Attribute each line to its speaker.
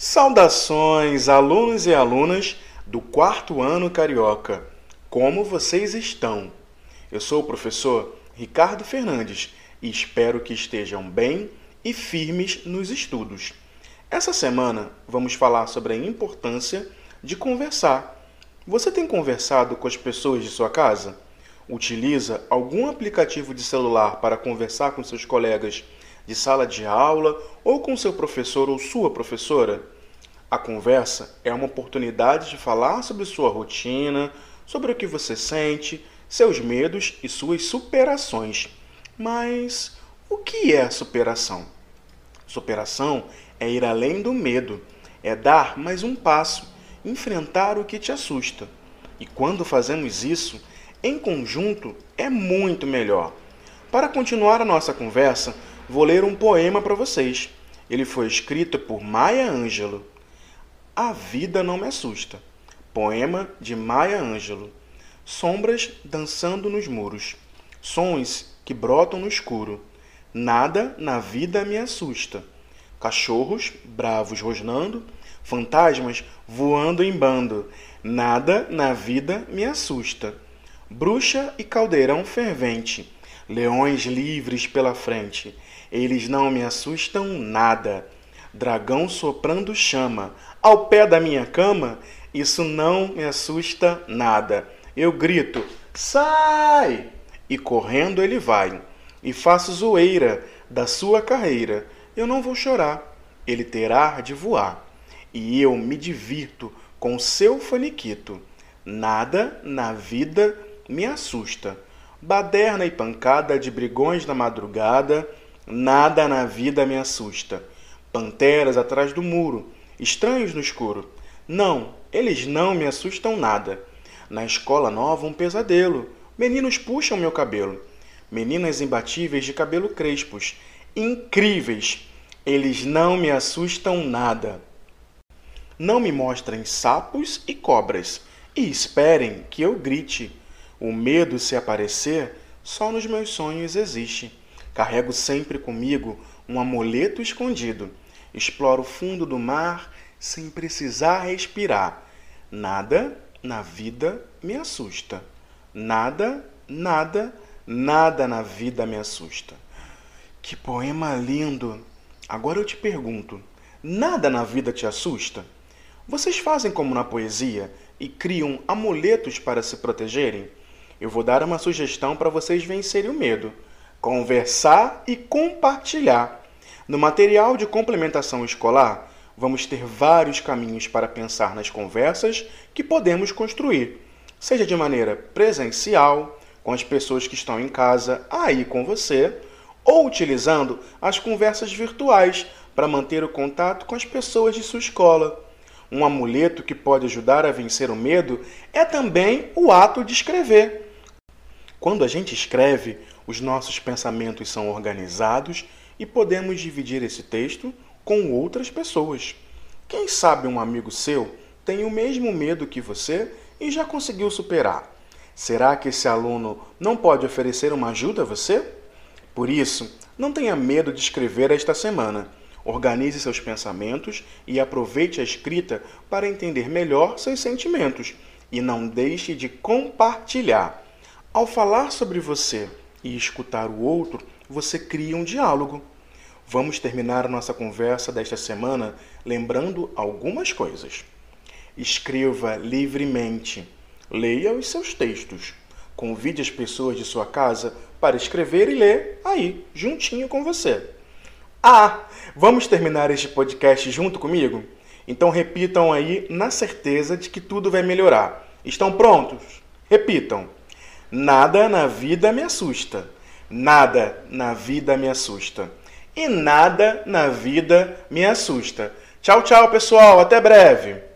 Speaker 1: Saudações, alunos e alunas do quarto ano carioca. Como vocês estão? Eu sou o professor Ricardo Fernandes e espero que estejam bem e firmes nos estudos. Essa semana vamos falar sobre a importância de conversar. Você tem conversado com as pessoas de sua casa? Utiliza algum aplicativo de celular para conversar com seus colegas de sala de aula ou com seu professor ou sua professora? A conversa é uma oportunidade de falar sobre sua rotina, sobre o que você sente, seus medos e suas superações. Mas o que é superação? Superação é ir além do medo, é dar mais um passo, enfrentar o que te assusta. E quando fazemos isso, em conjunto, é muito melhor. Para continuar a nossa conversa, vou ler um poema para vocês. Ele foi escrito por Maya Angelou. A vida não me assusta. Poema de Maya Angelou. Sombras dançando nos muros. Sons que brotam no escuro. Nada na vida me assusta. Cachorros bravos rosnando, fantasmas voando em bando. Nada na vida me assusta. Bruxa e caldeirão fervente leões livres pela frente. Eles não me assustam nada. Dragão soprando chama ao pé da minha cama, isso não me assusta nada. Eu grito: sai! E correndo ele vai. E faço zoeira da sua carreira. Eu não vou chorar, ele terá de voar. E eu me divirto com seu faniquito. Nada na vida me assusta Baderna e pancada de brigões na madrugada, nada na vida me assusta. Panteras atrás do muro, estranhos no escuro. Não, eles não me assustam nada. Na escola nova um pesadelo. Meninos puxam meu cabelo. Meninas imbatíveis de cabelo crespos. Incríveis. Eles não me assustam nada. Não me mostrem sapos e cobras. E esperem que eu grite. O medo, se aparecer, só nos meus sonhos existe. Carrego sempre comigo um amuleto escondido. Exploro o fundo do mar sem precisar respirar. Nada na vida me assusta. Nada, nada, nada na vida me assusta. Que poema lindo! Agora eu te pergunto: nada na vida te assusta? Vocês fazem como na poesia e criam amuletos para se protegerem? eu vou dar uma sugestão para vocês vencerem o medo: conversar e compartilhar. No material de complementação escolar, vamos ter vários caminhos para pensar nas conversas que podemos construir, seja de maneira presencial, com as pessoas que estão em casa aí com você, ou utilizando as conversas virtuais para manter o contato com as pessoas de sua escola. Um amuleto que pode ajudar a vencer o medo é também o ato de escrever. Quando a gente escreve, os nossos pensamentos são organizados e podemos dividir esse texto com outras pessoas. Quem sabe um amigo seu tem o mesmo medo que você e já conseguiu superar. Será que esse aluno não pode oferecer uma ajuda a você? Por isso, não tenha medo de escrever esta semana. Organize seus pensamentos e aproveite a escrita para entender melhor seus sentimentos. E não deixe de compartilhar. Ao falar sobre você e escutar o outro, você cria um diálogo. Vamos terminar nossa conversa desta semana lembrando algumas coisas. Escreva livremente. Leia os seus textos. Convide as pessoas de sua casa para escrever e ler aí, juntinho com você. Ah, vamos terminar este podcast junto comigo? Então repitam aí na certeza de que tudo vai melhorar. Estão prontos? Repitam. Nada na vida me assusta. Nada na vida me assusta. E nada na vida me assusta. Tchau, tchau, pessoal. Até breve.